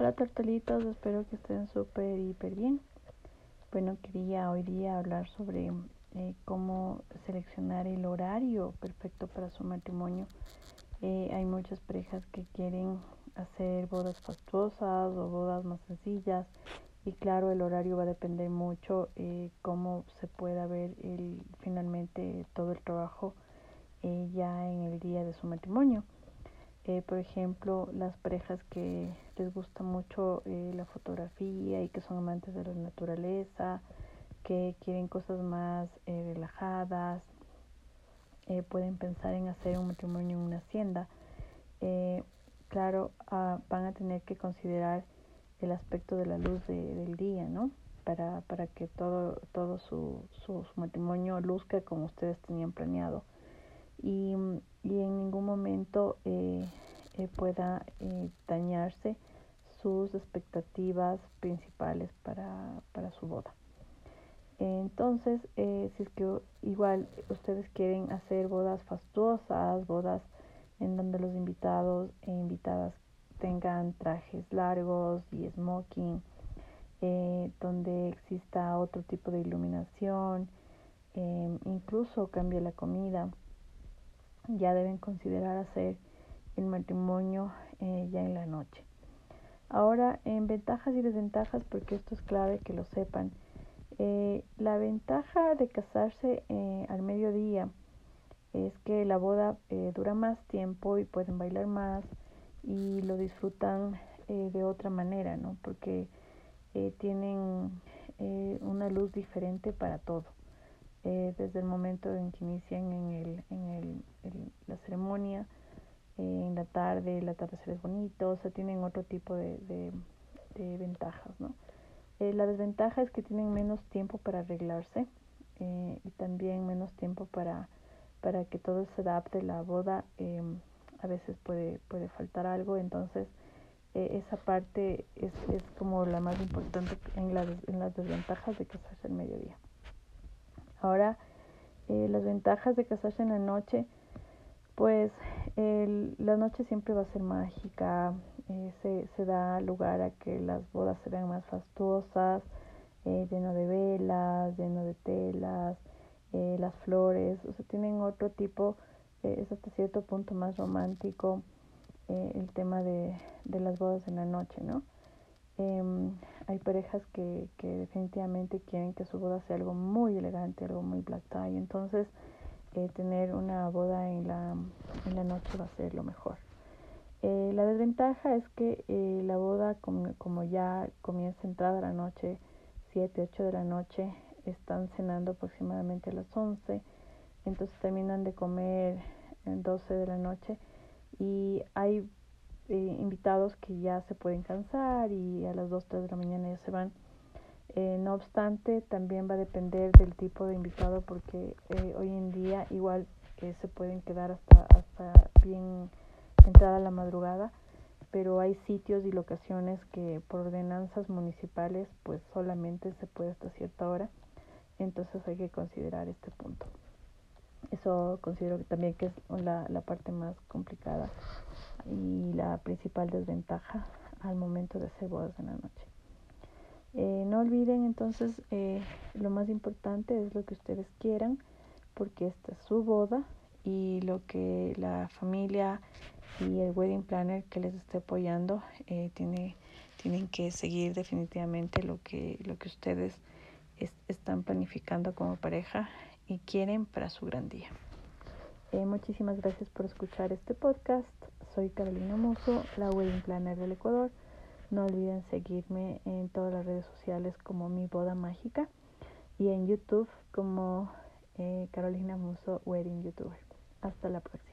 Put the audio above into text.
Hola tortolitos, espero que estén súper, hiper bien. Bueno, quería hoy día hablar sobre eh, cómo seleccionar el horario perfecto para su matrimonio. Eh, hay muchas parejas que quieren hacer bodas fastuosas o bodas más sencillas y claro, el horario va a depender mucho eh, cómo se pueda ver el, finalmente todo el trabajo eh, ya en el día de su matrimonio. Eh, por ejemplo, las parejas que les gusta mucho eh, la fotografía y que son amantes de la naturaleza, que quieren cosas más eh, relajadas, pueden pensar en hacer un matrimonio en una hacienda. claro, uh, van a tener que considerar el aspecto de la luz de, del día, ¿no? Para, para que todo, todo su, su matrimonio luzca como ustedes tenían planeado y, y en ningún momento eh, eh, pueda eh, dañarse sus expectativas principales para, para su boda. Entonces, si es que igual ustedes quieren hacer bodas fastuosas, bodas en donde los invitados e invitadas tengan trajes largos y smoking, donde exista otro tipo de iluminación, incluso cambie la comida, ya deben considerar hacer el matrimonio eh, ya en la noche. Ahora, en ventajas y desventajas, porque esto es clave que lo sepan. Eh, la ventaja de casarse eh, al mediodía es que la boda dura más tiempo y pueden bailar más y lo disfrutan de otra manera, ¿no? Porque tienen una luz diferente para todo. Desde el momento en que inician en, el, en el, la ceremonia, en la tarde, el atardecer es bonito, o sea, tienen otro tipo de, de, ventajas, ¿no? Eh, la desventaja es que tienen menos tiempo para arreglarse eh, y también menos tiempo para, para que todo se adapte. La boda eh, a veces puede, puede faltar algo, entonces eh, esa parte es, es como la más importante en, la, en las desventajas de casarse al mediodía. Ahora, las ventajas de casarse en la noche pues el, la noche siempre va a ser mágica, eh, se, se, da lugar a que las bodas se vean más fastuosas, eh, lleno de velas, lleno de telas, eh, las flores, o sea, tienen otro tipo, eh, es hasta cierto punto más romántico eh, el tema de, de, las bodas en la noche, ¿no? Em, hay parejas que, que definitivamente quieren que su boda sea algo muy elegante, algo muy black tie, entonces eh, tener una boda en la, en la noche va a ser lo mejor. Eh, la desventaja es que eh, la boda, como, como, ya comienza entrada la noche, 7, 8 de la noche, están cenando aproximadamente a las 11, entonces terminan de comer en 12 de la noche y hay eh, invitados que ya se pueden cansar y a las 2, 3 de la mañana ya se van. Eh, no obstante, también va a depender del tipo de invitado porque eh, hoy en día igual se pueden quedar hasta, hasta bien entrada la madrugada, pero hay sitios y locaciones que por ordenanzas municipales pues solamente se puede hasta cierta hora, entonces hay que considerar este punto. Eso considero también que es la, la parte más complicada y la principal desventaja al momento de hacer bodas en la noche. Eh, no olviden entonces eh, lo más importante es lo que ustedes quieran porque esta es su boda y lo que la familia y el wedding planner que les esté apoyando eh, tiene, tienen que seguir definitivamente lo que, lo que ustedes es, están planificando como pareja y quieren para su gran día. Eh, muchísimas gracias por escuchar este podcast. Soy Carolina Muso, la wedding planner del Ecuador. No olviden seguirme en todas las redes sociales como Mi Boda Mágica y en YouTube como eh, Carolina Muso Wedding YouTuber. Hasta la próxima.